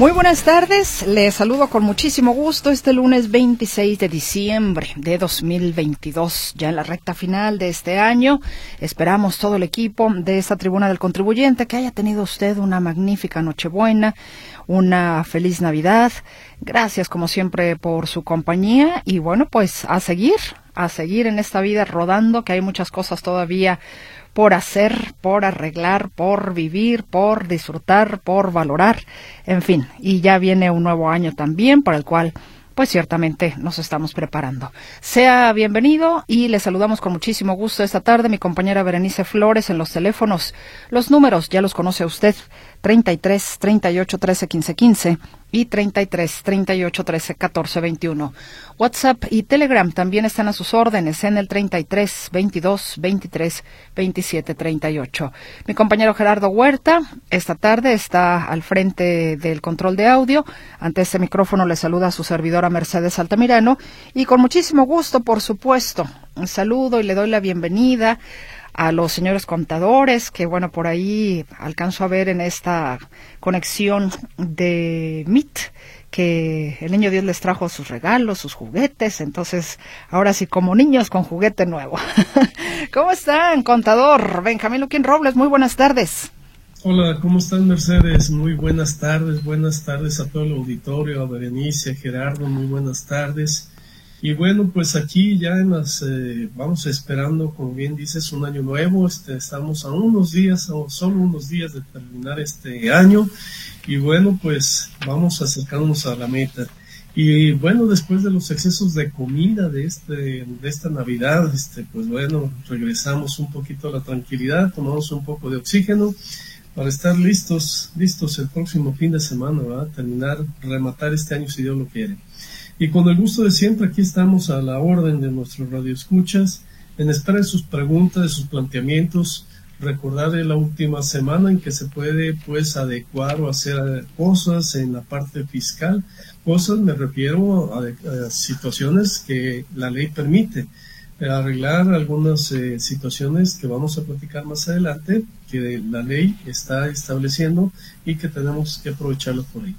Muy buenas tardes, les saludo con muchísimo gusto este lunes 26 de diciembre de 2022, ya en la recta final de este año. Esperamos todo el equipo de esta tribuna del contribuyente que haya tenido usted una magnífica Nochebuena, una feliz Navidad. Gracias como siempre por su compañía y bueno, pues a seguir, a seguir en esta vida rodando, que hay muchas cosas todavía por hacer, por arreglar, por vivir, por disfrutar, por valorar, en fin, y ya viene un nuevo año también para el cual pues ciertamente nos estamos preparando. Sea bienvenido y le saludamos con muchísimo gusto esta tarde mi compañera Berenice Flores en los teléfonos. Los números ya los conoce usted, 33 38 13 15 15 y 33 38 13 14 21. WhatsApp y Telegram también están a sus órdenes en el 33 22 23 27 38. Mi compañero Gerardo Huerta esta tarde está al frente del control de audio. Ante este micrófono le saluda a su servidora Mercedes Altamirano y con muchísimo gusto, por supuesto, un saludo y le doy la bienvenida a los señores contadores, que bueno, por ahí alcanzo a ver en esta conexión de Meet que el niño Dios les trajo sus regalos, sus juguetes, entonces ahora sí como niños con juguete nuevo. ¿Cómo están, contador? Benjamín Luquín Robles, muy buenas tardes. Hola, ¿cómo están Mercedes? Muy buenas tardes, buenas tardes a todo el auditorio, a Berenice, a Gerardo, muy buenas tardes. Y bueno, pues aquí ya en las, eh, vamos esperando, como bien dices, un año nuevo. Este, estamos a unos días, o solo unos días de terminar este año. Y bueno, pues vamos acercándonos a la meta. Y bueno, después de los excesos de comida de, este, de esta Navidad, este, pues bueno, regresamos un poquito a la tranquilidad, tomamos un poco de oxígeno para estar listos, listos el próximo fin de semana, ¿verdad? Terminar, rematar este año si Dios lo quiere. Y con el gusto de siempre, aquí estamos a la orden de nuestros radioescuchas, en espera de sus preguntas, de sus planteamientos, recordar la última semana en que se puede pues adecuar o hacer cosas en la parte fiscal. Cosas me refiero a, situaciones que la ley permite. Arreglar algunas eh, situaciones que vamos a platicar más adelante, que la ley está estableciendo y que tenemos que aprovecharlo por ahí.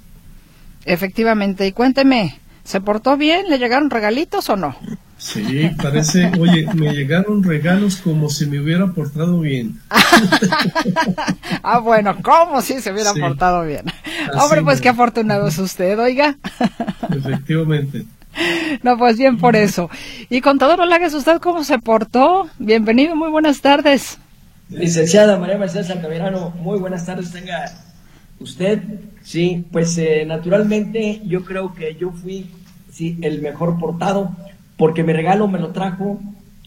Efectivamente, y cuénteme, ¿Se portó bien? ¿Le llegaron regalitos o no? Sí, parece, oye, me llegaron regalos como si me hubiera portado bien. ah, bueno, como si se hubiera portado bien. Hombre, pues qué afortunado es usted, oiga. Efectivamente. No, pues bien por eso. Y contador Olagues, ¿usted cómo se portó? Bienvenido, muy buenas tardes. Licenciada María Mercedes Altamirano, muy buenas tardes, tenga usted. Sí, pues eh, naturalmente yo creo que yo fui sí, el mejor portado porque mi regalo me lo trajo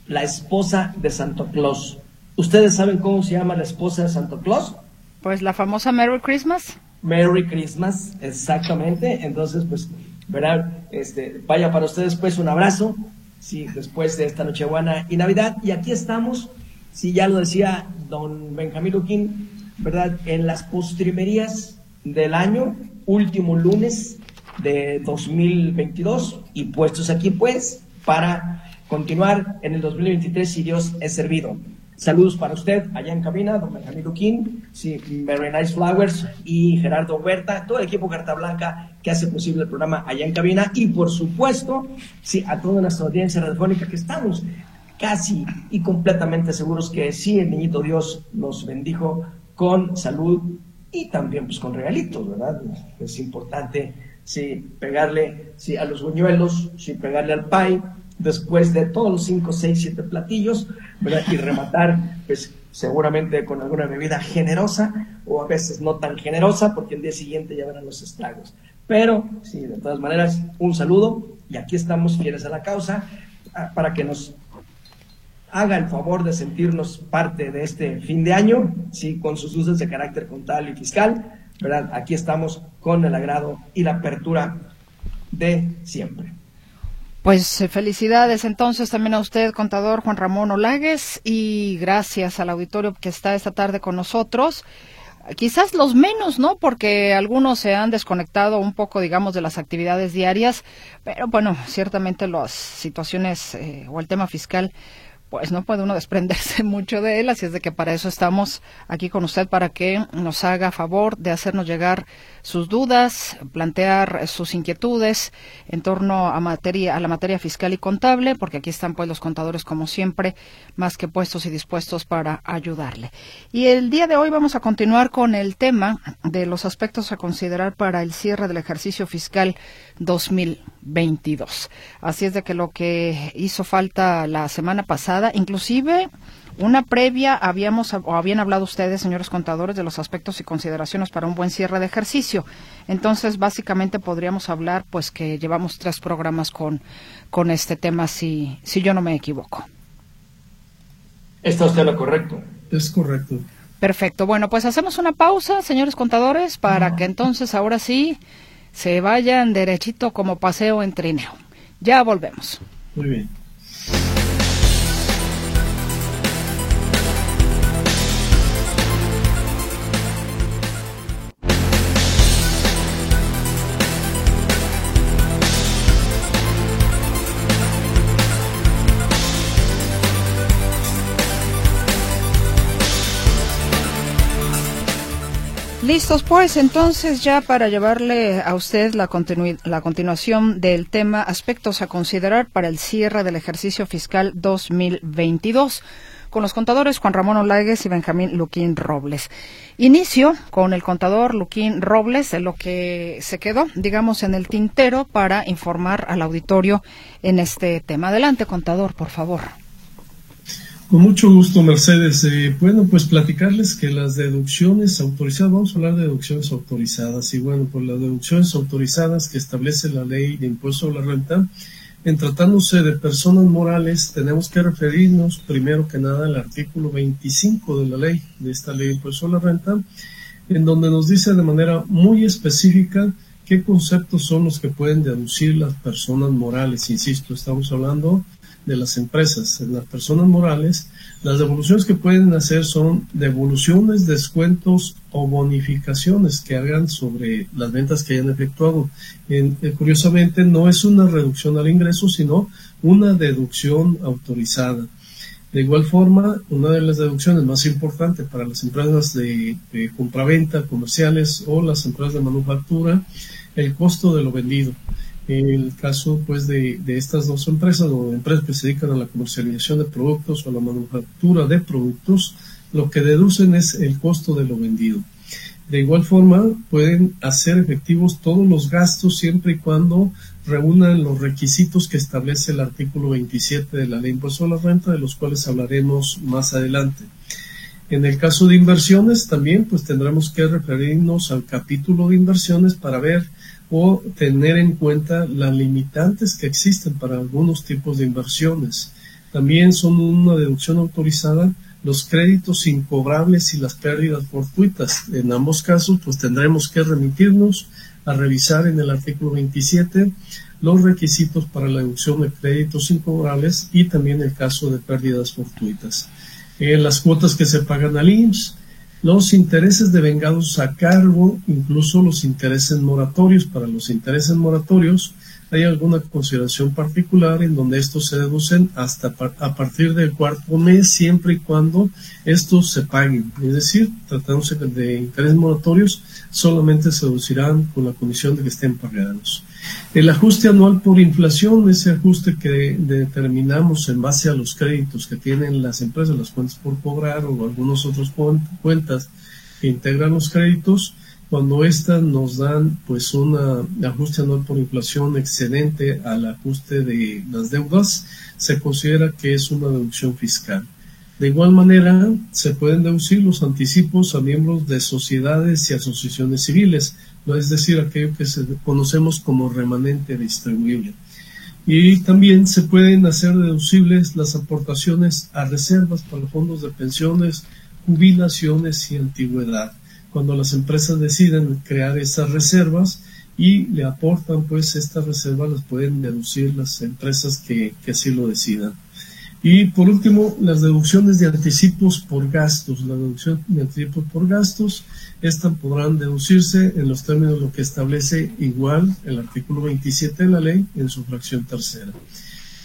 la esposa de Santo Claus. ¿Ustedes saben cómo se llama la esposa de Santo Claus? Pues la famosa Merry Christmas. Merry Christmas, exactamente. Entonces, pues, ¿verdad? Este, vaya para ustedes pues un abrazo, sí, después de esta Nochebuena y Navidad. Y aquí estamos, sí, ya lo decía don Benjamín Luquín, ¿verdad? En las postrimerías del año, último lunes de 2022 y puestos aquí pues para continuar en el 2023 si Dios es servido. Saludos para usted allá en cabina, don Benjamín Luquín, sí, Very Nice Flowers y Gerardo Huerta, todo el equipo Carta Blanca que hace posible el programa allá en cabina y por supuesto, sí, a toda nuestra audiencia radiofónica que estamos casi y completamente seguros que sí, el niñito Dios nos bendijo con salud y también pues con regalitos, ¿verdad? Es importante, sí, pegarle sí, a los buñuelos, sí, pegarle al pie, después de todos los 5, 6, 7 platillos, ¿verdad? Y rematar, pues seguramente con alguna bebida generosa o a veces no tan generosa porque el día siguiente ya verán los estragos. Pero, sí, de todas maneras, un saludo y aquí estamos fieles a la causa ah, para que nos haga el favor de sentirnos parte de este fin de año, sí, con sus luces de carácter contable y fiscal, ¿verdad? Aquí estamos con el agrado y la apertura de siempre. Pues eh, felicidades entonces también a usted, contador Juan Ramón Olagues, y gracias al auditorio que está esta tarde con nosotros. Quizás los menos, ¿no? Porque algunos se han desconectado un poco, digamos, de las actividades diarias, pero bueno, ciertamente las situaciones eh, o el tema fiscal pues no puede uno desprenderse mucho de él, así es de que para eso estamos aquí con usted, para que nos haga favor de hacernos llegar sus dudas, plantear sus inquietudes en torno a materia, a la materia fiscal y contable, porque aquí están pues los contadores como siempre, más que puestos y dispuestos para ayudarle. Y el día de hoy vamos a continuar con el tema de los aspectos a considerar para el cierre del ejercicio fiscal 2022. Así es de que lo que hizo falta la semana pasada, inclusive una previa habíamos o habían hablado ustedes, señores contadores, de los aspectos y consideraciones para un buen cierre de ejercicio. Entonces, básicamente podríamos hablar, pues, que llevamos tres programas con, con este tema, si, si yo no me equivoco. ¿Está usted lo correcto? Es correcto. Perfecto. Bueno, pues hacemos una pausa, señores contadores, para que entonces ahora sí se vayan derechito como paseo en trineo. Ya volvemos. Muy bien. Listos pues entonces ya para llevarle a usted la, la continuación del tema aspectos a considerar para el cierre del ejercicio fiscal 2022 con los contadores Juan Ramón Olagues y Benjamín Luquín Robles. Inicio con el contador Luquín Robles de lo que se quedó, digamos, en el tintero para informar al auditorio en este tema. Adelante, contador, por favor. Con mucho gusto, Mercedes. Eh, bueno, pues platicarles que las deducciones autorizadas, vamos a hablar de deducciones autorizadas, y bueno, pues las deducciones autorizadas que establece la ley de impuesto a la renta, en tratándose de personas morales, tenemos que referirnos primero que nada al artículo 25 de la ley, de esta ley de impuesto a la renta, en donde nos dice de manera muy específica qué conceptos son los que pueden deducir las personas morales. Insisto, estamos hablando de las empresas, en las personas morales, las devoluciones que pueden hacer son devoluciones, descuentos o bonificaciones que hagan sobre las ventas que hayan efectuado. Eh, curiosamente, no es una reducción al ingreso, sino una deducción autorizada. De igual forma, una de las deducciones más importantes para las empresas de, de compraventa comerciales o las empresas de manufactura, el costo de lo vendido. El caso pues de, estas dos empresas o empresas que se dedican a la comercialización de productos o a la manufactura de productos, lo que deducen es el costo de lo vendido. De igual forma, pueden hacer efectivos todos los gastos siempre y cuando reúnan los requisitos que establece el artículo 27 de la Ley de Impuesto a la Renta, de los cuales hablaremos más adelante. En el caso de inversiones, también pues tendremos que referirnos al capítulo de inversiones para ver o tener en cuenta las limitantes que existen para algunos tipos de inversiones. También son una deducción autorizada los créditos incobrables y las pérdidas fortuitas. En ambos casos, pues tendremos que remitirnos a revisar en el artículo 27 los requisitos para la deducción de créditos incobrables y también el caso de pérdidas fortuitas. Eh, las cuotas que se pagan al IMSS, los intereses de vengados a cargo, incluso los intereses moratorios. Para los intereses moratorios hay alguna consideración particular en donde estos se deducen hasta a partir del cuarto mes, siempre y cuando estos se paguen. Es decir, tratándose de intereses moratorios, solamente se deducirán con la condición de que estén pagados. El ajuste anual por inflación, ese ajuste que determinamos en base a los créditos que tienen las empresas, las cuentas por cobrar o algunos otros cuentas que integran los créditos, cuando éstas nos dan pues un ajuste anual por inflación excedente al ajuste de las deudas, se considera que es una deducción fiscal. De igual manera, se pueden deducir los anticipos a miembros de sociedades y asociaciones civiles, es decir, aquello que conocemos como remanente distribuible. Y también se pueden hacer deducibles las aportaciones a reservas para fondos de pensiones, jubilaciones y antigüedad. Cuando las empresas deciden crear esas reservas, y le aportan pues estas reservas las pueden deducir las empresas que así lo decidan. Y por último, las deducciones de anticipos por gastos. La deducción de anticipos por gastos, estas podrán deducirse en los términos de lo que establece igual el artículo 27 de la ley en su fracción tercera.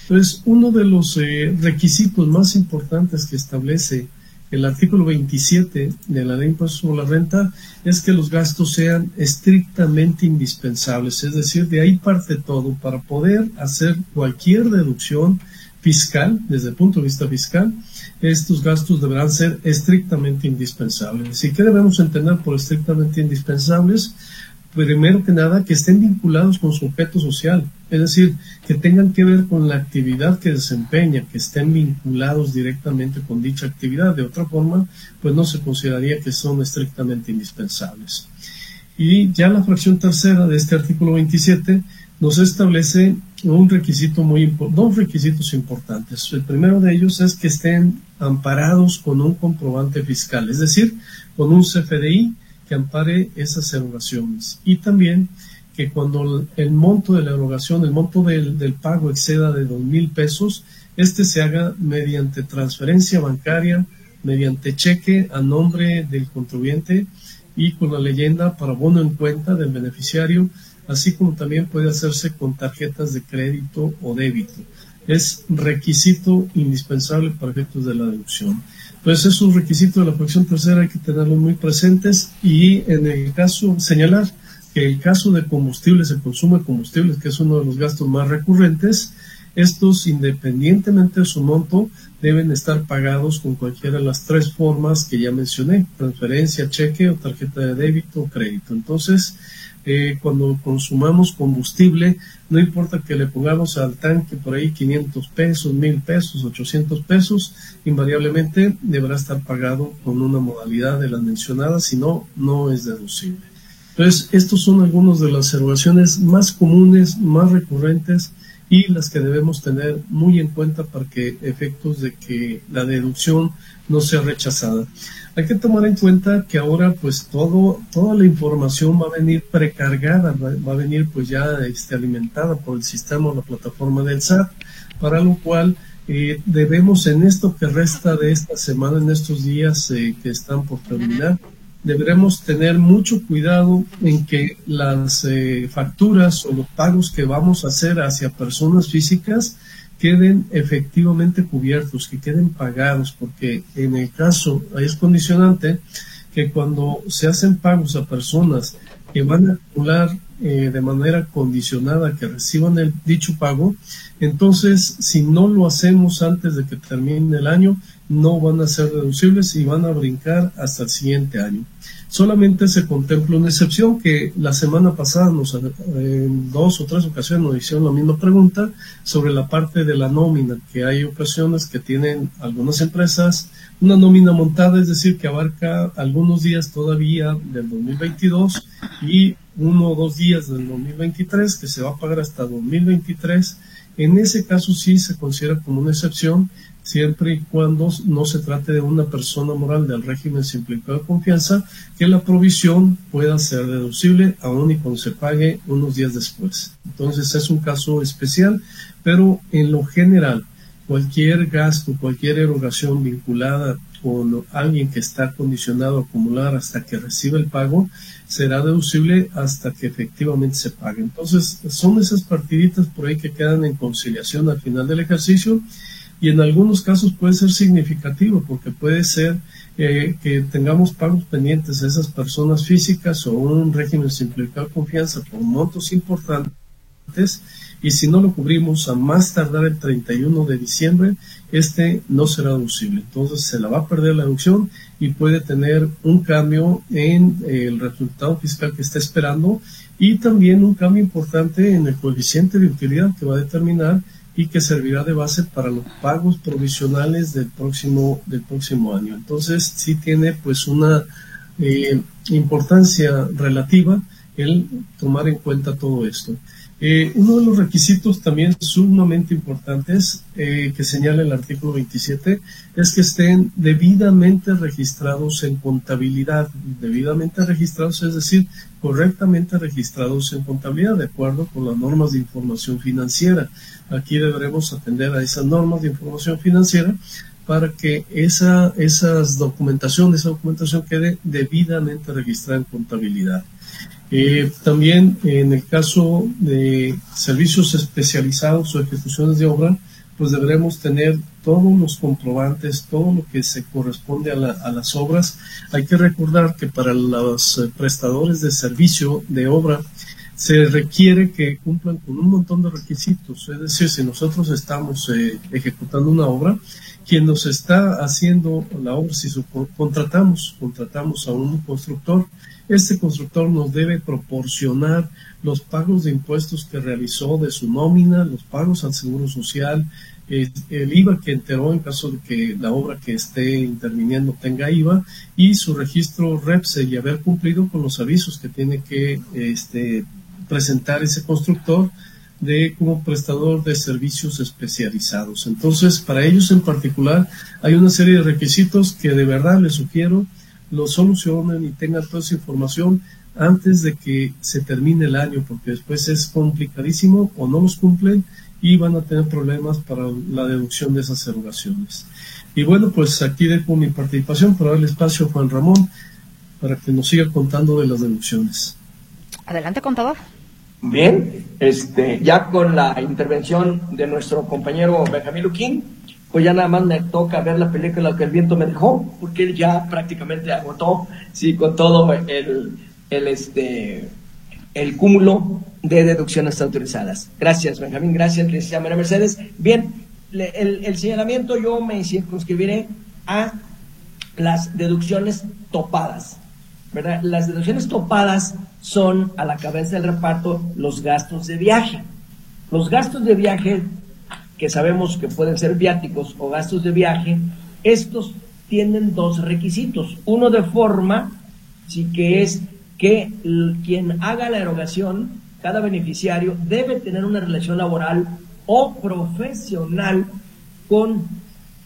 Entonces, uno de los eh, requisitos más importantes que establece el artículo 27 de la ley de impuestos sobre la renta es que los gastos sean estrictamente indispensables, es decir, de ahí parte todo para poder hacer cualquier deducción fiscal, desde el punto de vista fiscal, estos gastos deberán ser estrictamente indispensables. ¿Y qué debemos entender por estrictamente indispensables? Primero que nada, que estén vinculados con su objeto social, es decir, que tengan que ver con la actividad que desempeña, que estén vinculados directamente con dicha actividad. De otra forma, pues no se consideraría que son estrictamente indispensables. Y ya la fracción tercera de este artículo 27 nos establece un requisito muy dos requisitos importantes. El primero de ellos es que estén amparados con un comprobante fiscal, es decir, con un CFDI que ampare esas erogaciones. Y también que cuando el monto de la erogación, el monto del, del pago exceda de dos mil pesos, este se haga mediante transferencia bancaria, mediante cheque a nombre del contribuyente y con la leyenda para bono en cuenta del beneficiario así como también puede hacerse con tarjetas de crédito o débito. Es requisito indispensable para efectos de la deducción. Entonces, esos requisitos de la fracción tercera hay que tenerlos muy presentes y en el caso, señalar que el caso de combustibles, el consumo de combustibles, que es uno de los gastos más recurrentes, estos, independientemente de su monto, deben estar pagados con cualquiera de las tres formas que ya mencioné, transferencia, cheque o tarjeta de débito o crédito. Entonces, eh, cuando consumamos combustible, no importa que le pongamos al tanque por ahí 500 pesos, 1000 pesos, 800 pesos, invariablemente deberá estar pagado con una modalidad de las mencionadas, si no, no es deducible. Entonces, estos son algunos de las erogaciones más comunes, más recurrentes y las que debemos tener muy en cuenta para que efectos de que la deducción no sea rechazada. Hay que tomar en cuenta que ahora pues todo, toda la información va a venir precargada, va, a venir pues ya este, alimentada por el sistema o la plataforma del SAT, para lo cual eh, debemos en esto que resta de esta semana, en estos días eh, que están por terminar, deberemos tener mucho cuidado en que las eh, facturas o los pagos que vamos a hacer hacia personas físicas queden efectivamente cubiertos, que queden pagados, porque en el caso, es condicionante que cuando se hacen pagos a personas que van a acumular eh, de manera condicionada que reciban el dicho pago, entonces si no lo hacemos antes de que termine el año, no van a ser deducibles y van a brincar hasta el siguiente año. Solamente se contempla una excepción que la semana pasada nos, en dos o tres ocasiones nos hicieron la misma pregunta sobre la parte de la nómina, que hay ocasiones que tienen algunas empresas una nómina montada, es decir, que abarca algunos días todavía del 2022 y uno o dos días del 2023, que se va a pagar hasta 2023. En ese caso sí se considera como una excepción siempre y cuando no se trate de una persona moral del régimen simplificado de confianza, que la provisión pueda ser deducible aún y cuando se pague unos días después. Entonces es un caso especial, pero en lo general, cualquier gasto, cualquier erogación vinculada con alguien que está condicionado a acumular hasta que reciba el pago, será deducible hasta que efectivamente se pague. Entonces, son esas partiditas por ahí que quedan en conciliación al final del ejercicio y en algunos casos puede ser significativo porque puede ser eh, que tengamos pagos pendientes a esas personas físicas o un régimen simplificado de confianza por montos importantes y si no lo cubrimos a más tardar el 31 de diciembre, este no será deducible. Entonces se la va a perder la deducción y puede tener un cambio en eh, el resultado fiscal que está esperando y también un cambio importante en el coeficiente de utilidad que va a determinar y que servirá de base para los pagos provisionales del próximo, del próximo año. Entonces, sí tiene pues una eh, importancia relativa el tomar en cuenta todo esto. Eh, uno de los requisitos también sumamente importantes eh, que señala el artículo 27 es que estén debidamente registrados en contabilidad, debidamente registrados, es decir, correctamente registrados en contabilidad de acuerdo con las normas de información financiera. Aquí deberemos atender a esas normas de información financiera para que esa esas documentación, esa documentación quede debidamente registrada en contabilidad. Eh, también en el caso de servicios especializados o ejecuciones de obra, pues deberemos tener todos los comprobantes, todo lo que se corresponde a, las obras. Hay que recordar que para los eh, prestadores de servicio de obra se requiere que cumplan con un montón de requisitos. Es decir, si nosotros estamos eh, ejecutando una obra, quien nos está haciendo la obra, si contratamos, contratamos a un constructor, este constructor nos debe proporcionar los pagos de impuestos que realizó de su nómina, los pagos al Seguro Social, el IVA que enteró en caso de que la obra que esté interviniendo tenga IVA y su registro REPSE y haber cumplido con los avisos que tiene que este, presentar ese constructor de como prestador de servicios especializados. Entonces, para ellos en particular hay una serie de requisitos que de verdad les sugiero lo solucionen y tengan toda esa información antes de que se termine el año, porque después es complicadísimo o no los cumplen y van a tener problemas para la deducción de esas erogaciones. Y bueno, pues aquí dejo mi participación para darle espacio a Juan Ramón para que nos siga contando de las deducciones. Adelante, contador. Bien, este, ya con la intervención de nuestro compañero Benjamín Luquín, pues ya nada más me toca ver la película que el viento me dejó, porque él ya prácticamente agotó, sí, con todo el, el este, el cúmulo de deducciones autorizadas. Gracias, Benjamín. Gracias, licenciada María Mercedes. Bien, el, señalamiento yo me circunscribiré a las deducciones topadas. ¿verdad? Las deducciones topadas son a la cabeza del reparto los gastos de viaje. Los gastos de viaje, que sabemos que pueden ser viáticos o gastos de viaje, estos tienen dos requisitos. Uno de forma, sí que es que quien haga la erogación, cada beneficiario, debe tener una relación laboral o profesional con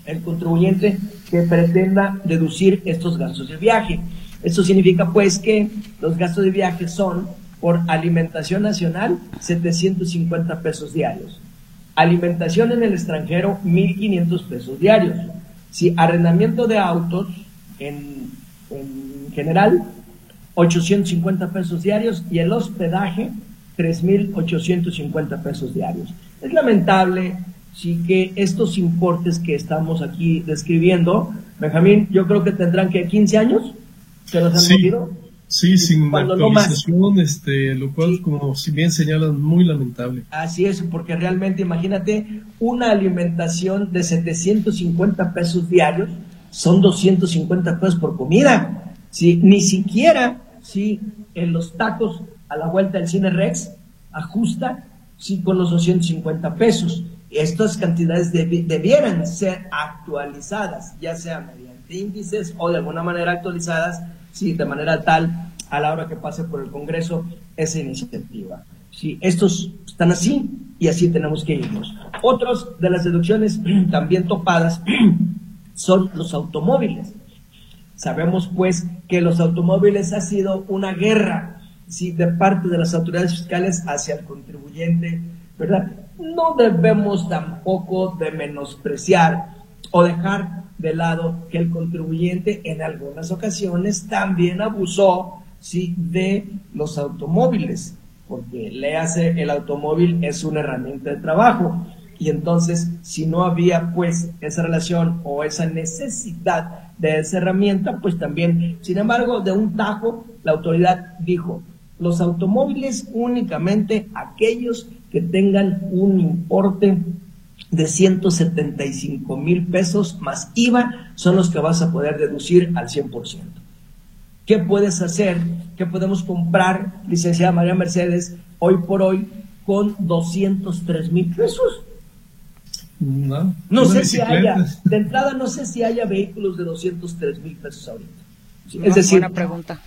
el contribuyente que pretenda deducir estos gastos de viaje. Esto significa pues que los gastos de viaje son por alimentación nacional 750 pesos diarios, alimentación en el extranjero 1500 pesos diarios, si arrendamiento de autos en, en general 850 pesos diarios y el hospedaje 3.850 pesos diarios. Es lamentable, sí que estos importes que estamos aquí describiendo, Benjamín, yo creo que tendrán que 15 años que los han sí, Sí, sin actualización, este, lo cual, como si bien señalan, muy lamentable. Así es, porque realmente imagínate una alimentación de 750 pesos diarios, son 250 pesos por comida. Si ni siquiera si en los tacos a la vuelta del cine Rex ajusta sí con los 250 pesos. Estas cantidades debieran ser actualizadas, ya sea mediante índices o de alguna manera actualizadas, sí, de manera tal a la hora que pase por el Congreso esa iniciativa. Sí, estos están así y así tenemos que irnos. Otros de las deducciones también topadas son los automóviles. Sabemos pues que los automóviles ha sido una guerra ¿sí? de parte de las autoridades fiscales hacia el contribuyente, ¿verdad? No debemos tampoco de menospreciar o dejar de lado que el contribuyente en algunas ocasiones también abusó ¿sí? de los automóviles, porque le hace el automóvil es una herramienta de trabajo y entonces si no había pues esa relación o esa necesidad de esa herramienta, pues también, sin embargo, de un tajo, la autoridad dijo, los automóviles únicamente aquellos que tengan un importe de 175 mil pesos más IVA son los que vas a poder deducir al 100%. ¿Qué puedes hacer? ¿Qué podemos comprar, licenciada María Mercedes, hoy por hoy con 203 mil pesos? No, no sé si haya, de entrada no sé si haya vehículos de 203 mil pesos ahorita. es decir, buena pregunta.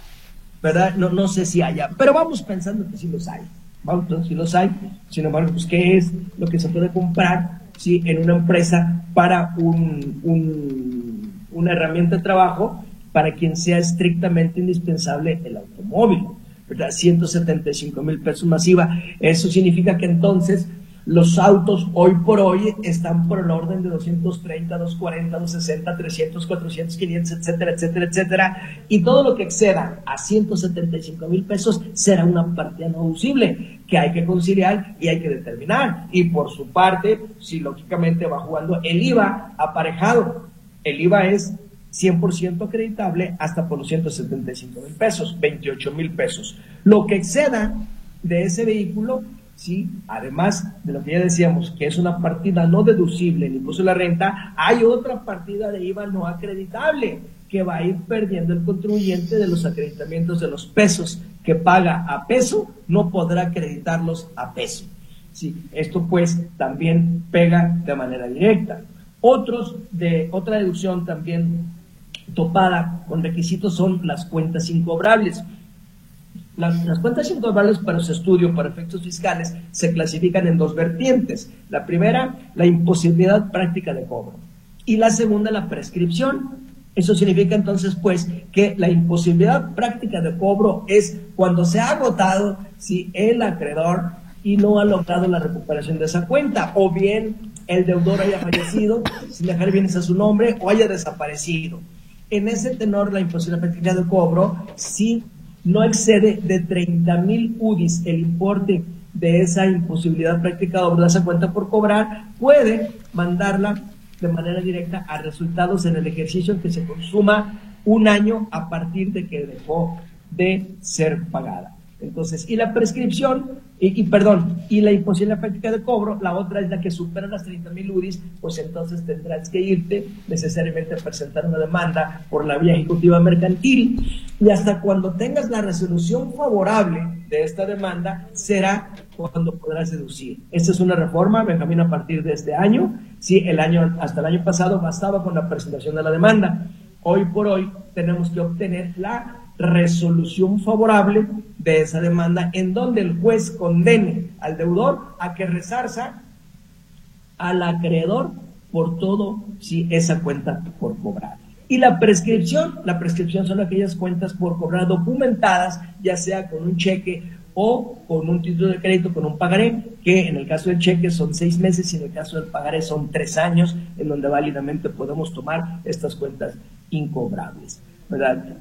¿Verdad? No, no sé si haya, pero vamos pensando que sí los hay. Vamos pensando si los hay. Sin embargo, pues, ¿qué es lo que se puede comprar ¿sí? en una empresa para un, un, una herramienta de trabajo para quien sea estrictamente indispensable el automóvil? ¿verdad? 175 mil pesos masiva. Eso significa que entonces los autos hoy por hoy están por el orden de 230, 240, 260, 300, 400, 500, etcétera, etcétera, etcétera. Y todo lo que exceda a 175 mil pesos será una partida no deducible que hay que conciliar y hay que determinar. Y por su parte, si lógicamente va jugando el IVA aparejado, el IVA es 100% acreditable hasta por los 175 mil pesos, 28 mil pesos. Lo que exceda de ese vehículo ¿sí? Además de lo que ya decíamos, que es una partida no deducible en impuesto de la renta, hay otra partida de IVA no acreditable que va a ir perdiendo el contribuyente de los acreditamientos de los pesos que paga a peso, no podrá acreditarlos a peso. Sí, esto pues también pega de manera directa. Otros de otra deducción también topada con requisitos son las cuentas incobrables. Las, cuentas incobrables para su estudio, para efectos fiscales, se clasifican en dos vertientes. La primera, la imposibilidad práctica de cobro. Y la segunda, la prescripción. Eso significa entonces, pues, que la imposibilidad práctica de cobro es cuando se ha agotado si el acreedor y no ha logrado la recuperación de esa cuenta, o bien el deudor haya fallecido sin dejar bienes a su nombre o haya desaparecido. En ese tenor, la imposibilidad práctica de cobro sí no excede de 30 mil UDIs el importe de esa imposibilidad práctica de esa cuenta por cobrar, puede mandarla de manera directa a resultados en el ejercicio en que se consuma un año a partir de que dejó de ser pagada. Entonces, y la prescripción, y, perdón, y la imposible práctica de cobro, la otra es la que supera las 30 mil UDIs, pues entonces tendrás que irte necesariamente a presentar una demanda por la vía ejecutiva mercantil y hasta cuando tengas la resolución favorable de esta demanda será cuando podrás deducir. Esta es una reforma, Benjamín, a partir de este año. Sí, el año, hasta el año pasado bastaba con la presentación de la demanda. Hoy por hoy tenemos que obtener la resolución favorable de esa demanda en donde el juez condene al deudor a que resarza al acreedor por todo si esa cuenta por cobrar. Y la prescripción, la prescripción son aquellas cuentas por cobrar documentadas, ya sea con un cheque o con un título de crédito, con un pagaré, que en el caso del cheque son seis meses y en el caso del pagaré son tres años, en donde válidamente podemos tomar estas cuentas incobrables.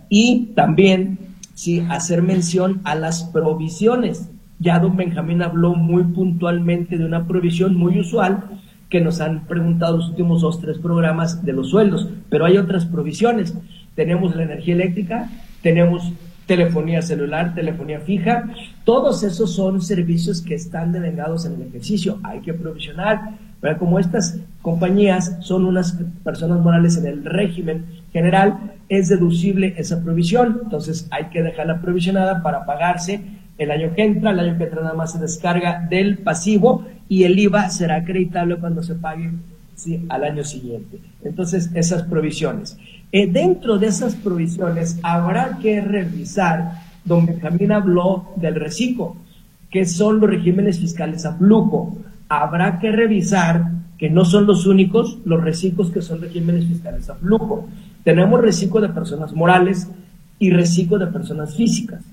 Y también sí, hacer mención a las provisiones. Ya don Benjamín habló muy puntualmente de una provisión muy usual que nos han preguntado los últimos dos, tres programas de los sueldos, pero hay otras provisiones. Tenemos la energía eléctrica, tenemos telefonía celular, telefonía fija, todos esos son servicios que están devengados en el ejercicio, hay que provisionar, pero como estas compañías son unas personas morales en el régimen general, es deducible esa provisión, entonces hay que dejarla provisionada para pagarse el año que entra, el año que entra nada más se descarga del pasivo y el IVA será acreditable cuando se pague al año siguiente. Entonces, esas provisiones. Eh, dentro de esas provisiones habrá que revisar, don Benjamín habló del reciclo, que son los regímenes fiscales a flujo. Habrá que revisar que no son los únicos los reciclos que son regímenes fiscales a flujo. Tenemos reciclo de personas morales y reciclo de personas físicas.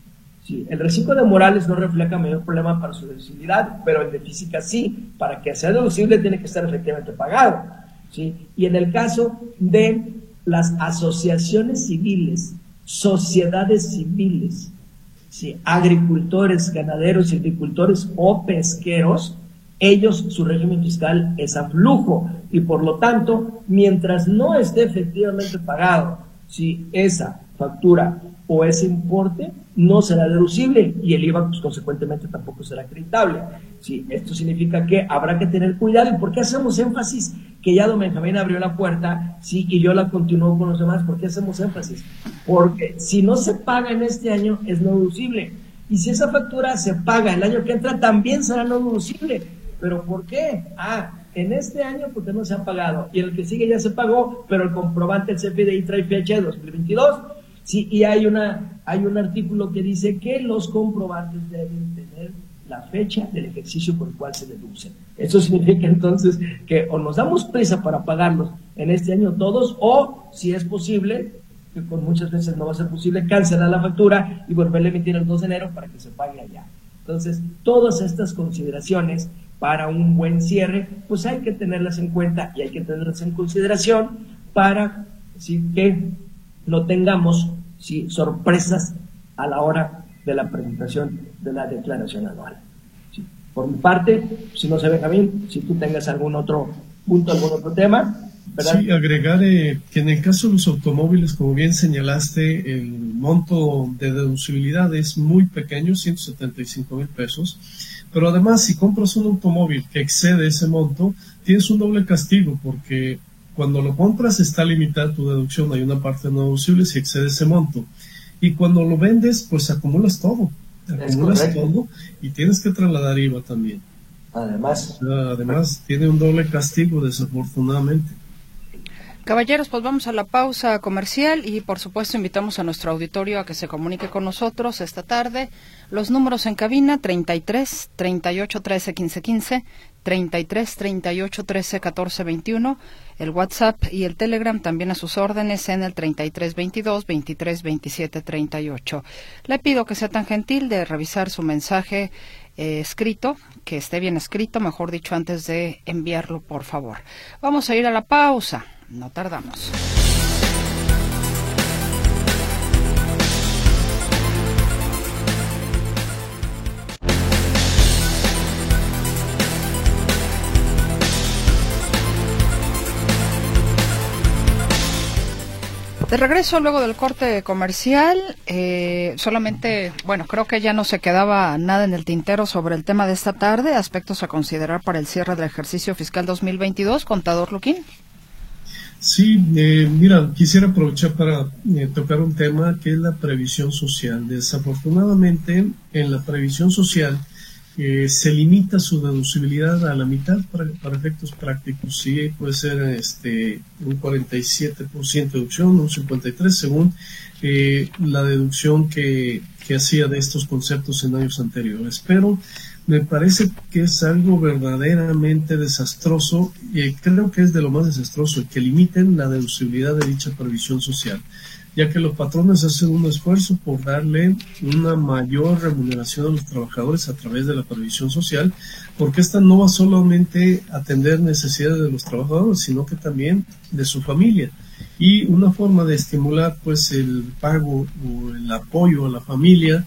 Sí, el reciclo de morales no refleja mayor problema para su deducibilidad, pero el de física sí. Para que sea deducible tiene que estar efectivamente pagado. ¿sí? Y en el caso de las asociaciones civiles, sociedades civiles, ¿sí? agricultores, ganaderos y agricultores o pesqueros, ellos su régimen fiscal es a flujo y por lo tanto, mientras no esté efectivamente pagado, si esa factura o ese importe no será deducible y el IVA pues, consecuentemente tampoco será acreditable. Sí, esto significa que habrá que tener cuidado. ¿Y por qué hacemos énfasis? Que ya don Benjamín abrió la puerta, sí, y yo la continúo con los demás. ¿Por qué hacemos énfasis? Porque si no se paga en este año, es no deducible. Y si esa factura se paga el año que entra, también será no deducible. ¿Pero por qué? Ah, en este año porque no se ha pagado y el que sigue ya se pagó, pero el comprobante el CFDI trae fecha de 2022. Sí, y hay una hay un artículo que dice que los comprobantes deben tener la fecha del ejercicio por el cual se deducen. Eso significa entonces que o nos damos prisa para pagarlos en este año todos o si es posible que con muchas veces no va a ser posible cancelar la factura y volverle a emitir el 2 de enero para que se pague allá. Entonces, todas estas consideraciones para un buen cierre, pues hay que tenerlas en cuenta y hay que tenerlas en consideración para que no tengamos sorpresas a la hora de la presentación de la declaración anual. Por mi parte, si no se ve bien, si tú tengas algún otro punto, algún otro tema. Sí, agregar que en el caso de los automóviles, como bien señalaste, el monto de deducibilidad es muy pequeño, 175 mil pesos. Pero además, si compras un automóvil que excede ese monto, tienes un doble castigo porque cuando lo compras está limitada tu deducción, hay una parte no deducible si excede ese monto. Y cuando lo vendes, pues acumulas todo acumulas todo y tienes que trasladar IVA también. Además. además, tiene un doble castigo, desafortunadamente. Caballeros, pues vamos a la pausa comercial y por supuesto invitamos a nuestro auditorio a que se comunique con nosotros esta tarde. Los números en cabina 33 38 13 15 15, 33 38 13 14 21, el WhatsApp y el Telegram también a sus órdenes en el 33 22 23 27 38. Le pido que sea tan gentil de revisar su mensaje eh, escrito, que esté bien escrito, mejor dicho, antes de enviarlo, por favor. Vamos a ir a la pausa. No tardamos. De regreso luego del corte comercial, eh, solamente, bueno, creo que ya no se quedaba nada en el tintero sobre el tema de esta tarde, aspectos a considerar para el cierre del ejercicio fiscal 2022. Contador Luquín. Sí, eh, mira, quisiera aprovechar para eh, tocar un tema que es la previsión social. Desafortunadamente, en la previsión social eh, se limita su deducibilidad a la mitad para, efectos prácticos. Sí, puede ser este, un 47% de deducción, un 53% según la deducción que, que hacía de estos conceptos en años anteriores. Pero me parece que es algo verdaderamente desastroso y creo que es de lo más desastroso que limiten la deducibilidad de dicha previsión social, ya que los patrones hacen un esfuerzo por darle una mayor remuneración a los trabajadores a través de la previsión social, porque esta no va solamente a atender necesidades de los trabajadores, sino que también de su familia. Y una forma de estimular pues el pago o el apoyo a la familia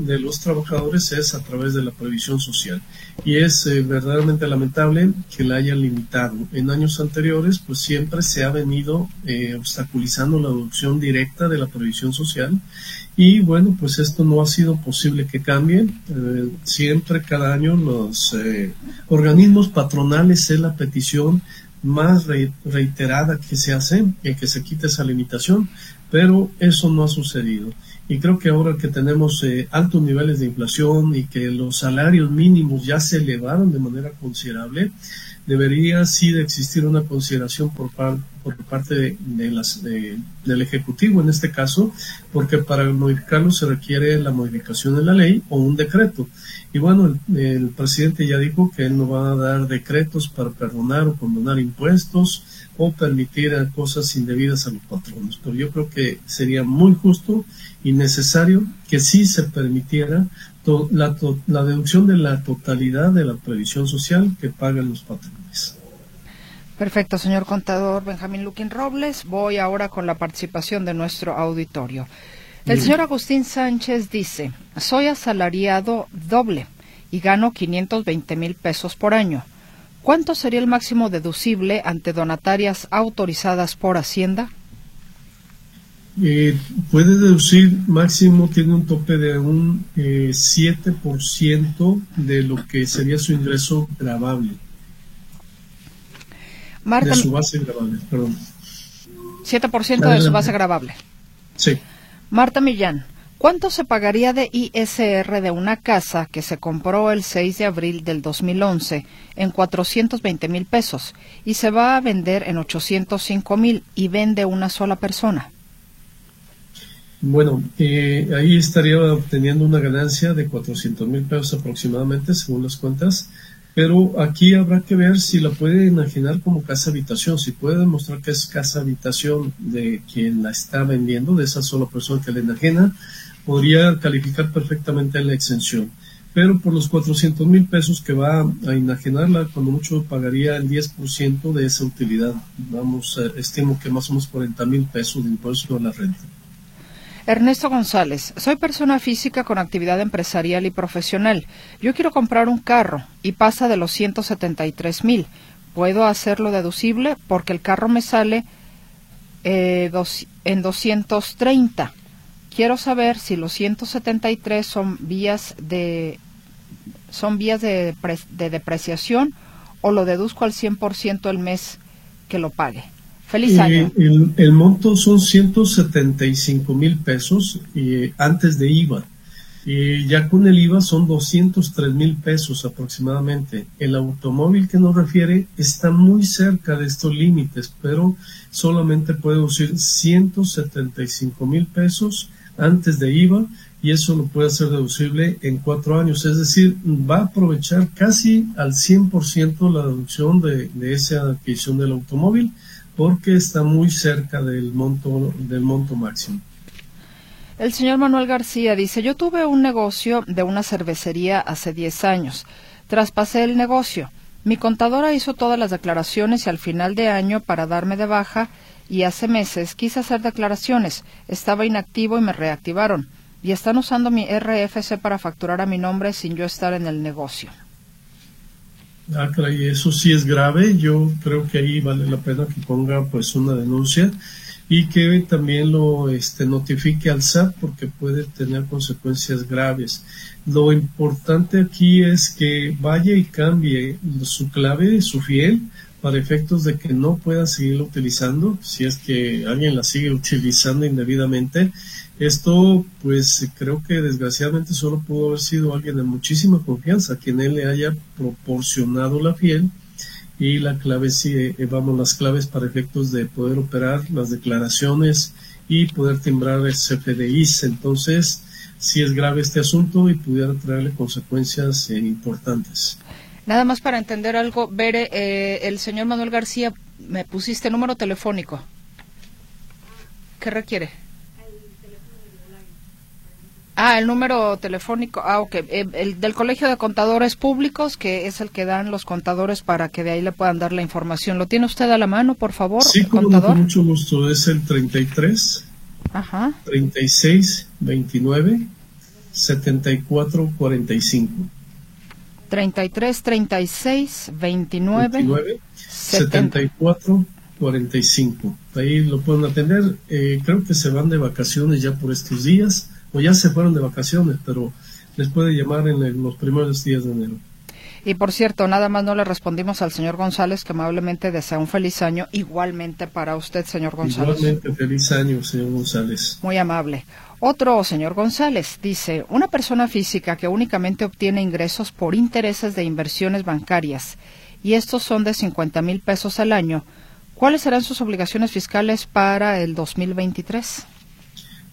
de los trabajadores es a través de la previsión social. Y es eh, verdaderamente lamentable que la hayan limitado. En años anteriores, pues siempre se ha venido eh, obstaculizando la adopción directa de la previsión social. Y bueno, pues esto no ha sido posible que cambie. Eh, siempre, cada año, los organismos patronales es la petición más reiterada que se hace, que se quite esa limitación, pero eso no ha sucedido. Y creo que ahora que tenemos eh, altos niveles de inflación y que los salarios mínimos ya se elevaron de manera considerable, debería sí de existir una consideración por, por parte de, las, del Ejecutivo en este caso, porque para modificarlo se requiere la modificación de la ley o un decreto. Y bueno, el, presidente ya dijo que él no va a dar decretos para perdonar o condonar impuestos o permitir cosas indebidas a los patronos. Pero yo creo que sería muy justo y necesario que sí se permitiera la, la deducción de la totalidad de la previsión social que pagan los patrones. Perfecto, señor contador Benjamín Luquín Robles. Voy ahora con la participación de nuestro auditorio. El señor Agustín Sánchez dice, soy asalariado doble y gano 520 mil pesos por año. ¿Cuánto sería el máximo deducible ante donatarias autorizadas por Hacienda? Eh, puede deducir máximo, tiene un tope de un eh, 7% de lo que sería su ingreso grabable. de su base grabable, perdón. 7% de su base grabable. Sí. Marta Millán, ¿cuánto se pagaría de ISR de una casa que se compró el 6 de abril del 2011 en 420 mil pesos y se va a vender en 805 mil y vende una sola persona? Bueno, eh, ahí estaría obteniendo una ganancia de 400 mil pesos aproximadamente, según las cuentas. Pero aquí habrá que ver si la puede enajenar como casa habitación, si puede demostrar que es casa habitación de quien la está vendiendo, de esa sola persona que la enajena, podría calificar perfectamente la exención. Pero por los 400 mil pesos que va a enajenarla, cuando mucho pagaría el 10% de esa utilidad. Vamos, eh, estimo que más o menos 40 mil pesos de impuesto a la renta. Ernesto González, soy persona física con actividad empresarial y profesional. Yo quiero comprar un carro y pasa de los 173 mil. ¿Puedo hacerlo deducible? Porque el carro me sale eh, dos, en 230. Quiero saber si los 173 son vías de son vías de, de depreciación o lo deduzco al 100% el mes que lo pague. Feliz año. el, monto son 175 mil pesos y antes de IVA. Y ya con el IVA son 203 mil pesos aproximadamente. El automóvil que nos refiere está muy cerca de estos límites, pero solamente puede usar 175 mil pesos antes de IVA y eso lo puede hacer deducible en cuatro años. Es decir, va a aprovechar casi al 100% la deducción de, de esa adquisición del automóvil porque está muy cerca del monto, del monto máximo. El señor Manuel García dice, yo tuve un negocio de una cervecería hace 10 años. Traspasé el negocio. Mi contadora hizo todas las declaraciones y al final de año para darme de baja y hace meses quise hacer declaraciones. Estaba inactivo y me reactivaron. Y están usando mi RFC para facturar a mi nombre sin yo estar en el negocio. Ah, caray, eso sí es grave. Yo creo que ahí vale la pena que ponga pues una denuncia y que también lo este, notifique al SAT porque puede tener consecuencias graves. Lo importante aquí es que vaya y cambie su clave, su fiel, para efectos de que no pueda seguirlo utilizando, si es que alguien la sigue utilizando indebidamente esto, pues creo que desgraciadamente solo pudo haber sido alguien de muchísima confianza, quien él le haya proporcionado la fiel y la clave, sí, eh, vamos, las claves para efectos de poder operar las declaraciones y poder timbrar el CFDIs. Entonces, sí es grave este asunto y pudiera traerle consecuencias eh, importantes. Nada más para entender algo, Bere, eh, el señor Manuel García, me pusiste número telefónico. ¿Qué requiere? Ah, el número telefónico, ah, ok, eh, el del Colegio de Contadores Públicos, que es el que dan los contadores para que de ahí le puedan dar la información. ¿Lo tiene usted a la mano, por favor, sí, con mucho gusto, es el 33 Ajá. 36 29 74 45. 33 36 29, 29 74 45. Ahí lo pueden atender. Eh, creo que se van de vacaciones ya por estos días o ya se fueron de vacaciones, pero les puede llamar en los primeros días de enero. Y por cierto, nada más no le respondimos al señor González que amablemente desea un feliz año, igualmente para usted, señor González. Igualmente, feliz año, señor González. Muy amable. Otro señor González dice, una persona física que únicamente obtiene ingresos por intereses de inversiones bancarias, y estos son de 50 mil pesos al año, ¿cuáles serán sus obligaciones fiscales para el 2023?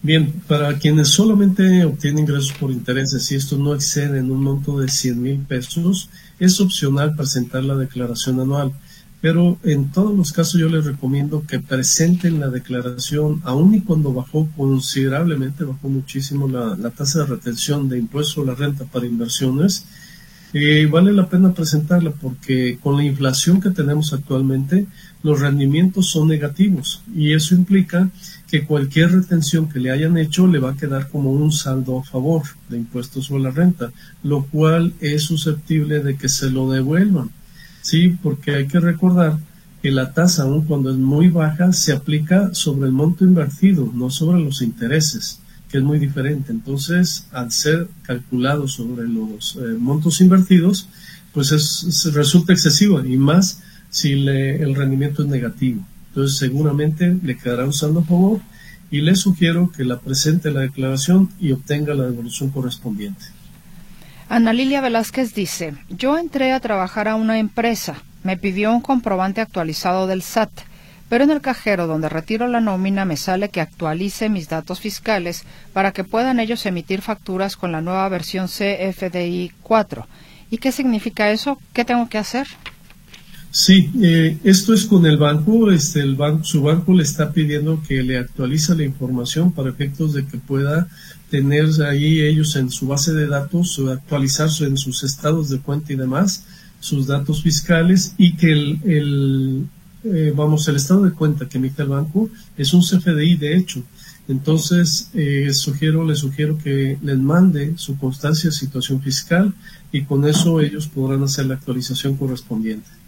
Bien, para quienes solamente obtienen ingresos por intereses y esto no excede en un monto de 100 mil pesos, es opcional presentar la declaración anual. Pero en todos los casos yo les recomiendo que presenten la declaración, aun y cuando bajó considerablemente, bajó muchísimo la, la tasa de retención de impuesto a la renta para inversiones, eh, vale la pena presentarla porque con la inflación que tenemos actualmente, los rendimientos son negativos y eso implica que cualquier retención que le hayan hecho le va a quedar como un saldo a favor de impuestos sobre la renta, lo cual es susceptible de que se lo devuelvan. Sí, porque hay que recordar que la tasa, aun cuando es muy baja, se aplica sobre el monto invertido, no sobre los intereses que es muy diferente. Entonces, al ser calculado sobre los eh, montos invertidos, pues es, resulta excesivo y más si el rendimiento es negativo. Entonces, seguramente le quedará usando a favor y le sugiero que la presente la declaración y obtenga la devolución correspondiente. Ana Lilia Velázquez dice, yo entré a trabajar a una empresa, me pidió un comprobante actualizado del SAT pero en el cajero donde retiro la nómina me sale que actualice mis datos fiscales para que puedan ellos emitir facturas con la nueva versión CFDI 4 ¿Y qué significa eso? ¿Qué tengo que hacer? Sí, eh, esto es con el banco. Este, el banco, su banco le está pidiendo que le actualice la información para efectos de que pueda tener ahí ellos en su base de datos, actualizar en sus estados de cuenta y demás, sus datos fiscales y que el, eh, vamos, el estado de cuenta que emite el banco es un CFDI de hecho. Entonces, eh, sugiero, les sugiero que les mande su constancia de situación fiscal y con eso ellos podrán hacer la actualización correspondiente.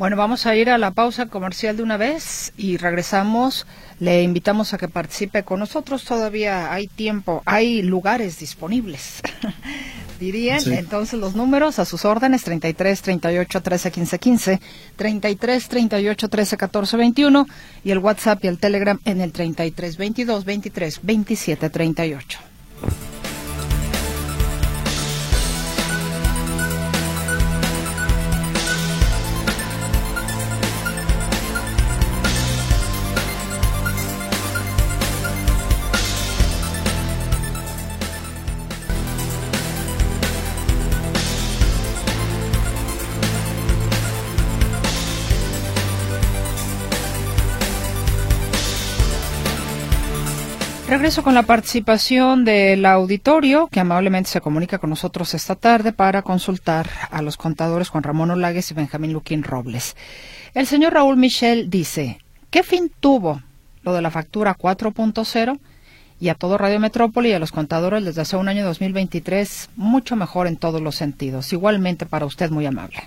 Bueno, vamos a ir a la pausa comercial de una vez y regresamos. Le invitamos a que participe con nosotros. Todavía hay tiempo, hay lugares disponibles. Dirían, entonces los números a sus órdenes 33 38 13 15 15, 33 38 13 14 21 y el WhatsApp y el Telegram en el 33 22 23 27 38. Regreso con la participación del auditorio que amablemente se comunica con nosotros esta tarde para consultar a los contadores Juan Ramón Olagues y Benjamín Luquín Robles. El señor Raúl Michel dice, ¿qué fin tuvo lo de la factura 4.0? Y a todo Radio Metrópoli y a los contadores les deseo un año 2023 mucho mejor en todos los sentidos. Igualmente para usted muy amable.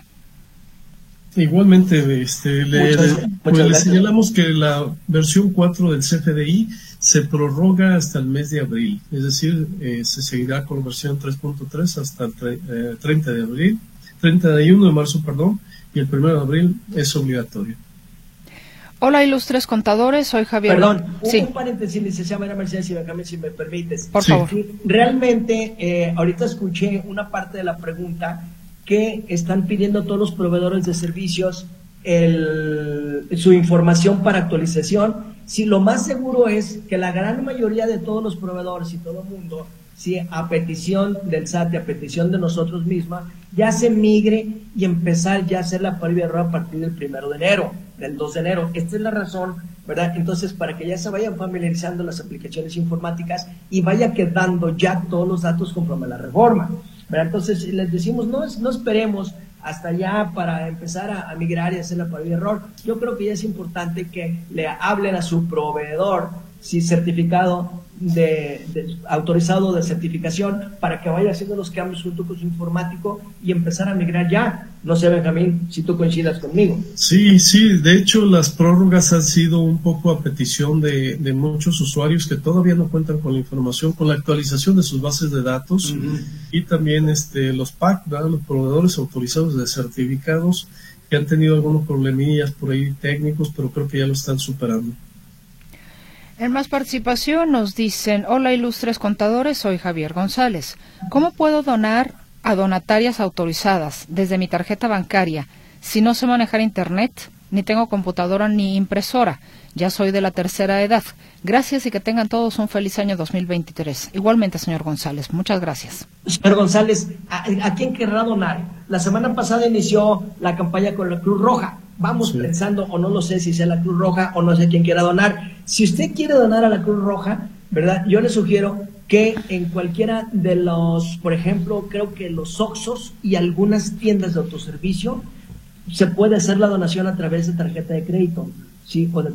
Igualmente, este, le, pues señalamos que la versión 4 del CFDI se prorroga hasta el mes de abril, es decir, eh, se seguirá con la versión 3.3 hasta el 30 eh, de abril, 31 de marzo, perdón, y el 1 de abril es obligatorio. Hola, ilustres contadores, soy Javier. Perdón, un paréntesis, licenciada Mercedes y si me permites. Por favor. Realmente, eh, ahorita escuché una parte de la pregunta que están pidiendo todos los proveedores de servicios su información para actualización. Si lo más seguro es que la gran mayoría de todos los proveedores y todo el mundo, si a petición del SAT y a petición de nosotros mismas, ya se migre y empezar ya a hacer la prueba de error a partir del primero de enero, del 2 de enero. Esta es la razón, ¿verdad? Entonces, para que ya se vayan familiarizando las aplicaciones informáticas y vaya quedando ya todos los datos conforme a la reforma. Entonces les decimos, no, no esperemos hasta allá para empezar a, migrar y hacer la prueba de error. Yo creo que ya es importante que le hablen a su proveedor si certificado de, autorizado de certificación para que vaya haciendo los cambios junto con su informático y empezar a migrar ya. No sé, Benjamín, si tú coincidas conmigo. Sí, sí, de hecho las prórrogas han sido un poco a petición de, muchos usuarios que todavía no cuentan con la información, con la actualización de sus bases de datos y también este, los PAC, los proveedores autorizados de certificados que han tenido algunos problemillas por ahí técnicos, pero creo que ya lo están superando. En más participación nos dicen, hola ilustres contadores, soy Javier González. ¿Cómo puedo donar a donatarias autorizadas desde mi tarjeta bancaria si no sé manejar Internet, ni tengo computadora ni impresora? Ya soy de la tercera edad. Gracias y que tengan todos un feliz año 2023. Igualmente, señor González, muchas gracias. Señor González, ¿a, ¿a quién querrá donar? La semana pasada inició la campaña con la Cruz Roja vamos pensando, o no lo sé si sea la Cruz Roja o no sé quién quiera donar. Si usted quiere donar a la Cruz Roja, ¿verdad? Yo le sugiero que en cualquiera de los, por ejemplo, creo que los Oxos y algunas tiendas de autoservicio, se puede hacer la donación a través de tarjeta de crédito, ¿sí? O, de,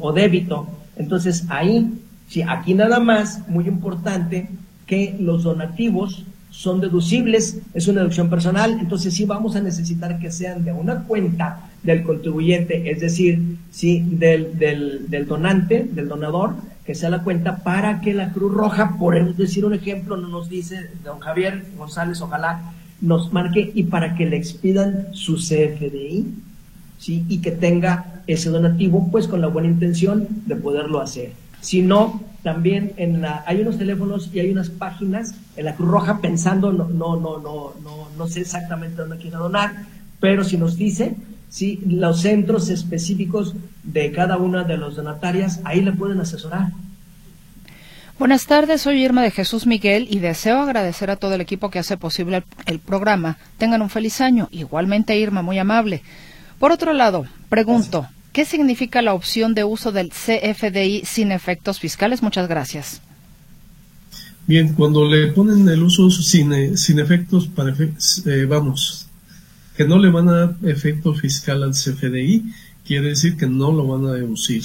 o débito. Entonces ahí, sí, aquí nada más, muy importante, que los donativos son deducibles, es una deducción personal, entonces sí vamos a necesitar que sean de una cuenta del contribuyente, es decir, sí, del, del, donante, del donador, que sea la cuenta para que la Cruz Roja, por decir un ejemplo, no nos dice don Javier González, ojalá nos marque y para que le expidan su CFDI, ¿sí? y que tenga ese donativo, pues con la buena intención de poderlo hacer. Si no, también en la, hay unos teléfonos y hay unas páginas en la Cruz Roja pensando, no, no, no, no, no, no sé exactamente dónde quiere donar, pero si nos dice, si los centros específicos de cada una de las donatarias, ahí le pueden asesorar. Buenas tardes, soy Irma de Jesús Miguel y deseo agradecer a todo el equipo que hace posible el, el programa. Tengan un feliz año. Igualmente, Irma, muy amable. Por otro lado, pregunto, ¿qué significa la opción de uso del CFDI sin efectos fiscales? Muchas gracias. Bien, cuando le ponen el uso sin, eh, sin efectos, para, eh, vamos, que no le van a dar efecto fiscal al CFDI, quiere decir que no lo van a deducir,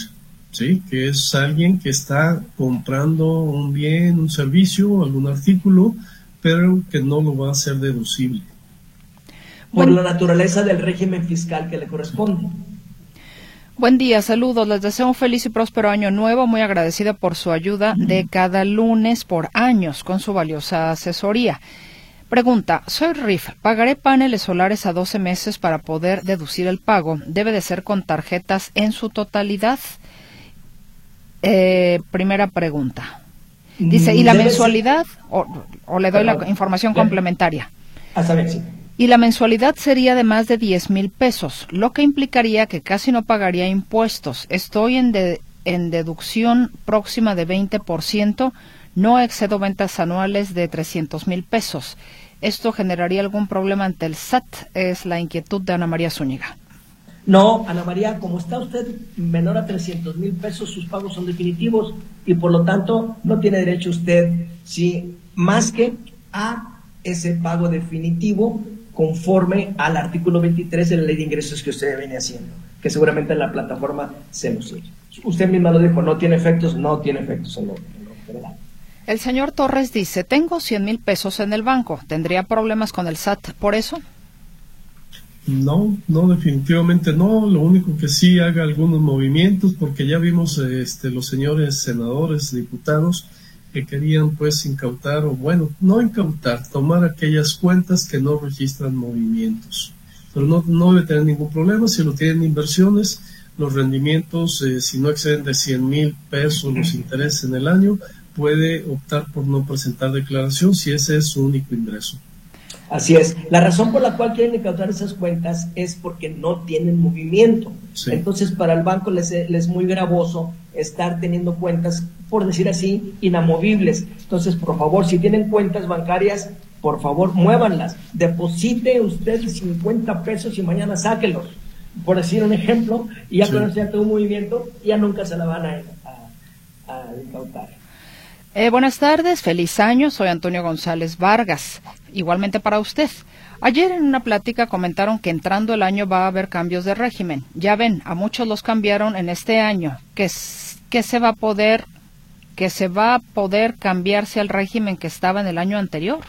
¿sí? Que es alguien que está comprando un bien, un servicio, algún artículo, pero que no lo va a hacer deducible. Por la naturaleza del régimen fiscal que le corresponde. Buen día, saludos. Les deseo un feliz y próspero año nuevo. Muy agradecida por su ayuda de cada lunes por años con su valiosa asesoría. Pregunta, soy RIF, ¿pagaré paneles solares a 12 meses para poder deducir el pago? ¿Debe de ser con tarjetas en su totalidad? Eh, primera pregunta. Dice, ¿y la mensualidad? O, le doy la información complementaria. A saber, sí y la mensualidad sería de más de 10 mil pesos, lo que implicaría que casi no pagaría impuestos. Estoy en, en deducción próxima de 20%, no excedo ventas anuales de 300 mil pesos. ¿Esto generaría algún problema ante el SAT? Es la inquietud de Ana María Zúñiga. No, Ana María, como está usted menor a 300 mil pesos, sus pagos son definitivos y por lo tanto no tiene derecho usted, sí, más que a ese pago definitivo conforme al artículo 23 de la ley de ingresos que usted viene haciendo, que seguramente en la plataforma se nos. Usted misma lo dijo, no tiene efectos, no tiene efectos en lo, general. El señor Torres dice, tengo 100 mil pesos en el banco, ¿tendría problemas con el SAT por eso? No, no, definitivamente no. Lo único que sí haga algunos movimientos, porque ya vimos este, los señores senadores, diputados, que querían pues incautar o bueno, no incautar, tomar aquellas cuentas que no registran movimientos. Pero no, no debe tener ningún problema si lo tienen inversiones, los rendimientos, eh, si no exceden de 100 mil pesos los intereses en el año, puede optar por no presentar declaración si ese es su único ingreso. Así es. La razón por la cual quieren incautar esas cuentas es porque no tienen movimiento. Entonces, para el banco les, les, es muy gravoso estar teniendo cuentas, por decir así, inamovibles. Entonces, por favor, si tienen cuentas bancarias, por favor, muévanlas. Deposite usted 50 pesos y mañana sáquelos. Por decir un ejemplo, y ya cuando sea todo un movimiento, ya nunca se la van a, a incautar. Eh, buenas tardes, feliz año. Soy Antonio González Vargas. Igualmente para usted. Ayer en una plática comentaron que entrando el año va a haber cambios de régimen. Ya ven, a muchos los cambiaron en este año. ¿Qué, que se va a poder que se va a poder cambiarse al régimen que estaba en el año anterior?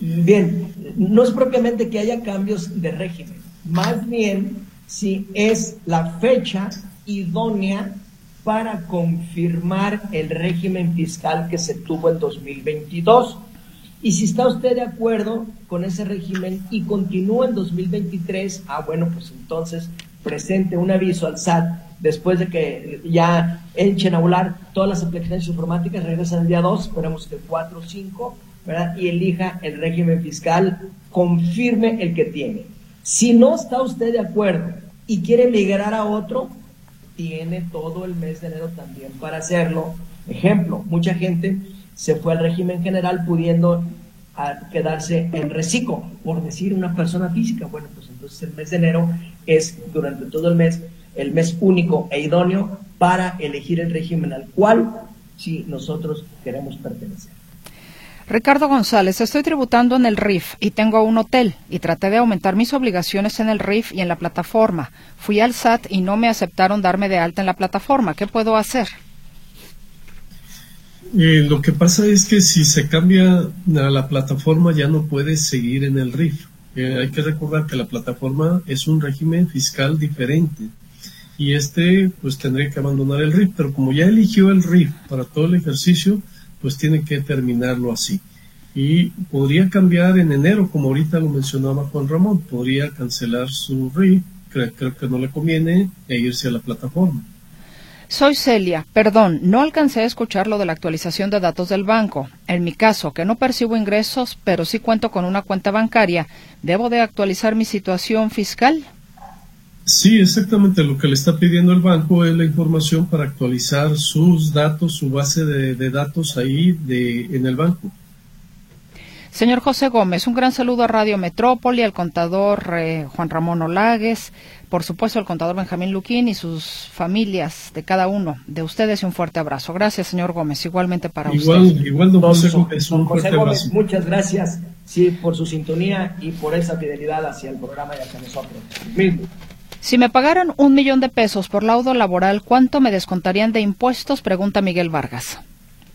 Bien, no es propiamente que haya cambios de régimen, más bien si es la fecha idónea para confirmar el régimen fiscal que se tuvo en 2022. Y si está usted de acuerdo con ese régimen y continúa en 2023, ah, bueno, pues entonces presente un aviso al SAT después de que ya echen a volar todas las aplicaciones informáticas, regresan el día 2, esperemos que el 4 o 5, ¿verdad? Y elija el régimen fiscal, confirme el que tiene. Si no está usted de acuerdo y quiere migrar a otro, tiene todo el mes de enero también para hacerlo. Ejemplo, mucha gente se fue al régimen general pudiendo quedarse en reciclo, por decir una persona física. Bueno, pues entonces el mes de enero es durante todo el mes el mes único e idóneo para elegir el régimen al cual si nosotros queremos pertenecer. Ricardo González, estoy tributando en el RIF y tengo un hotel y traté de aumentar mis obligaciones en el RIF y en la plataforma. Fui al SAT y no me aceptaron darme de alta en la plataforma. ¿Qué puedo hacer? Eh, lo que pasa es que si se cambia a la plataforma ya no puede seguir en el RIF. Eh, hay que recordar que la plataforma es un régimen fiscal diferente y este pues tendría que abandonar el RIF, pero como ya eligió el RIF para todo el ejercicio, pues tiene que terminarlo así. Y podría cambiar en enero, como ahorita lo mencionaba Juan Ramón, podría cancelar su RIF, creo, creo que no le conviene, e irse a la plataforma. Soy Celia. Perdón, no alcancé a escuchar lo de la actualización de datos del banco. En mi caso, que no percibo ingresos, pero sí cuento con una cuenta bancaria, ¿debo de actualizar mi situación fiscal? Sí, exactamente. Lo que le está pidiendo el banco es la información para actualizar sus datos, su base de, datos ahí de, en el banco. Señor José Gómez, un gran saludo a Radio Metrópoli, al contador eh, Juan Ramón Olagues, por supuesto al contador Benjamín Luquín y sus familias de cada uno de ustedes y un fuerte abrazo. Gracias, señor Gómez, igualmente para igual, usted. Igual, don José Gómez, un José Gómez, muchas gracias sí, por su sintonía y por esa fidelidad hacia el programa y hacia nosotros. Si me pagaran un millón de pesos por laudo laboral, ¿cuánto me descontarían de impuestos? Pregunta Miguel Vargas.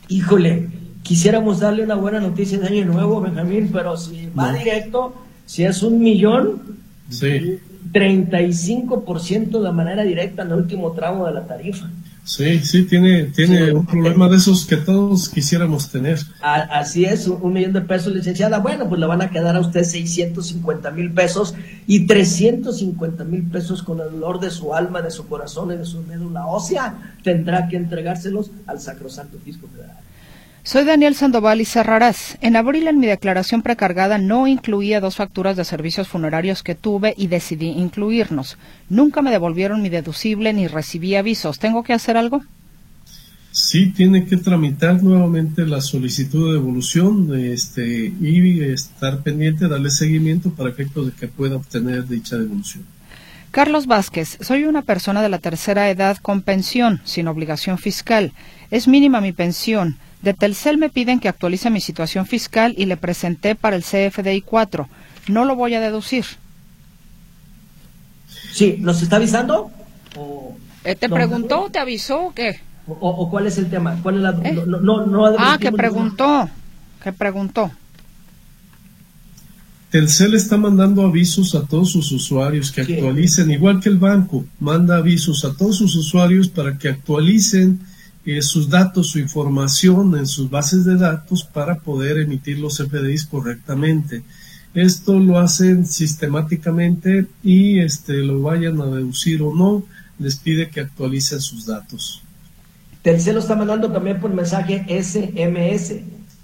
Híjole, quisiéramos darle una buena noticia de Año Nuevo, Benjamín, pero si va directo, si es un millón, sí. 35% de manera directa en el último tramo de la tarifa. Sí, sí, tiene, tiene un problema de esos que todos quisiéramos tener. así es, un, millón de pesos, licenciada. Bueno, pues le van a quedar a usted 650 mil pesos y 350 mil pesos con el dolor de su alma, de su corazón y de su médula ósea. Tendrá que entregárselos al Sacrosanto Fisco Federal. Soy Daniel Sandoval y cerrarás. En abril en mi declaración precargada no incluía dos facturas de servicios funerarios que tuve y decidí incluirnos. Nunca me devolvieron mi deducible ni recibí avisos. ¿Tengo que hacer algo? Sí, tiene que tramitar nuevamente la solicitud de devolución este, y estar pendiente, darle seguimiento para efecto de que pueda obtener dicha devolución. Carlos Vázquez, soy una persona de la tercera edad con pensión, sin obligación fiscal. Es mínima mi pensión. De Telcel me piden que actualice mi situación fiscal y le presenté para el CFDI 4. No lo voy a deducir. Sí, ¿nos está avisando? Eh, ¿Te preguntó, te avisó o qué? O, cuál es el tema? ¿Cuál es la, ¿Eh? ah, que preguntó, que preguntó. Telcel está mandando avisos a todos sus usuarios que actualicen, igual que el banco, manda avisos a todos sus usuarios para que actualicen eh, sus datos, su información en sus bases de datos para poder emitir los FDIs correctamente. Esto lo hacen sistemáticamente y este, lo vayan a deducir o no, les pide que actualicen sus datos. Telcel lo está mandando también por mensaje SMS.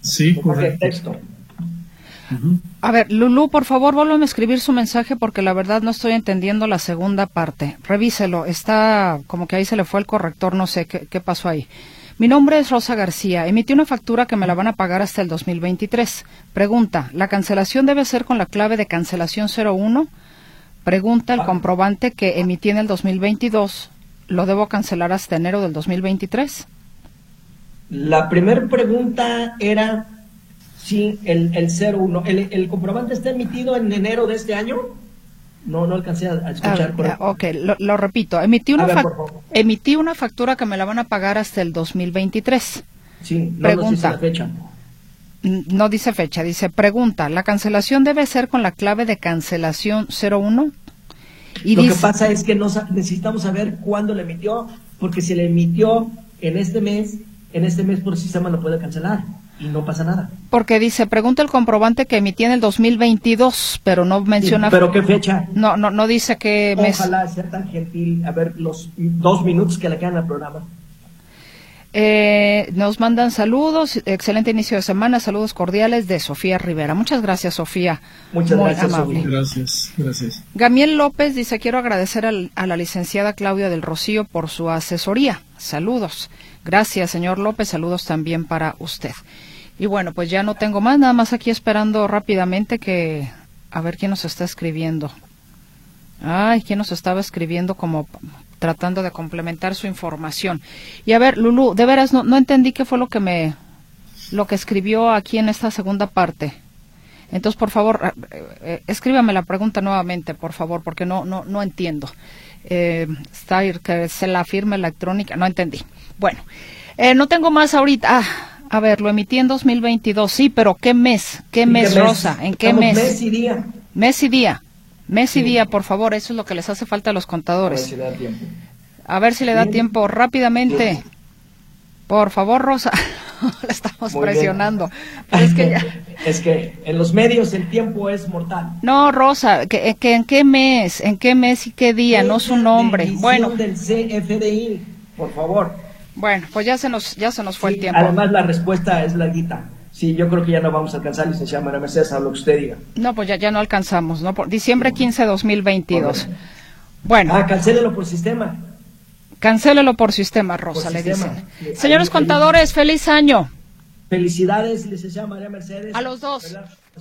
Sí, correcto. Texto. A ver, Lulu, por favor, vuelvan a escribir su mensaje porque la verdad no estoy entendiendo la segunda parte. Revíselo, está como que ahí se le fue el corrector, no sé qué, qué pasó ahí. Mi nombre es Rosa García. Emití una factura que me la van a pagar hasta el 2023. Pregunta, ¿la cancelación debe ser con la clave de cancelación 01? Pregunta, el ah. comprobante que emití en el 2022, ¿lo debo cancelar hasta enero del 2023? La primera pregunta era Sí, el, el 01. ¿El, ¿El, comprobante está emitido en enero de este año? No, no alcancé a, escuchar. Ah, ok, lo, repito. Emití una, emití una factura que me la van a pagar hasta el 2023. Sí, no pregunta, dice la fecha. No dice fecha, dice pregunta. ¿La cancelación debe ser con la clave de cancelación 01? Y Lo que pasa es que no, necesitamos saber cuándo le emitió, porque si le emitió en este mes, en este mes por sistema lo puede cancelar y no pasa nada. Porque dice, pregunta el comprobante que emití en el 2022, pero no menciona... ¿Pero qué fecha? No, no, no dice qué mes. Ojalá sea tan gentil, a ver los dos minutos que le quedan al programa. Eh, nos mandan saludos, excelente inicio de semana, saludos cordiales de Sofía Rivera. Muchas gracias, Sofía. Muchas gracias, Sofía. Gracias, gracias. Gamiel López dice, quiero agradecer a la licenciada Claudia del Rocío por su asesoría. Saludos. Gracias, señor López. Saludos también para usted. Y bueno, pues ya no tengo más, nada más aquí esperando rápidamente que a ver quién nos está escribiendo. Ay, quién nos estaba escribiendo como tratando de complementar su información. Y a ver, Lulu, de veras no, no entendí qué fue lo que me lo que escribió aquí en esta segunda parte. Entonces, por favor, eh, eh, escríbame la pregunta nuevamente, por favor, porque no no no entiendo. Eh, que se la firma electrónica, no entendí. Bueno, eh, no tengo más ahorita. Ah, a ver, lo emití en 2022, sí, pero ¿qué mes? ¿Qué, mes, Rosa? ¿En qué mes? Mes y día. Mes y día. Mes y día, por favor, eso es lo que les hace falta a los contadores. A ver si le da tiempo. A ver si le da tiempo rápidamente. Por favor, Rosa, la estamos presionando. Es que, es que en los medios el tiempo es mortal. No, Rosa, que, en qué mes, en qué mes y qué día, no su nombre. Bueno. del CFDI, por favor. Bueno, pues ya se nos, ya se nos fue el tiempo. Además, la respuesta es larguita. Sí, yo creo que ya no vamos a alcanzar, licenciada María Mercedes, a lo que usted diga. No, pues ya, ya no alcanzamos, ¿no? Por diciembre 15 de 2022. Bueno. Ah, cancélelo por sistema. Cancélelo por sistema, Rosa, le dicen. Señores contadores, feliz año. Felicidades, licenciada María Mercedes. A los dos.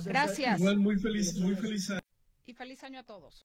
Gracias. Igual muy feliz, muy feliz Y feliz año a todos.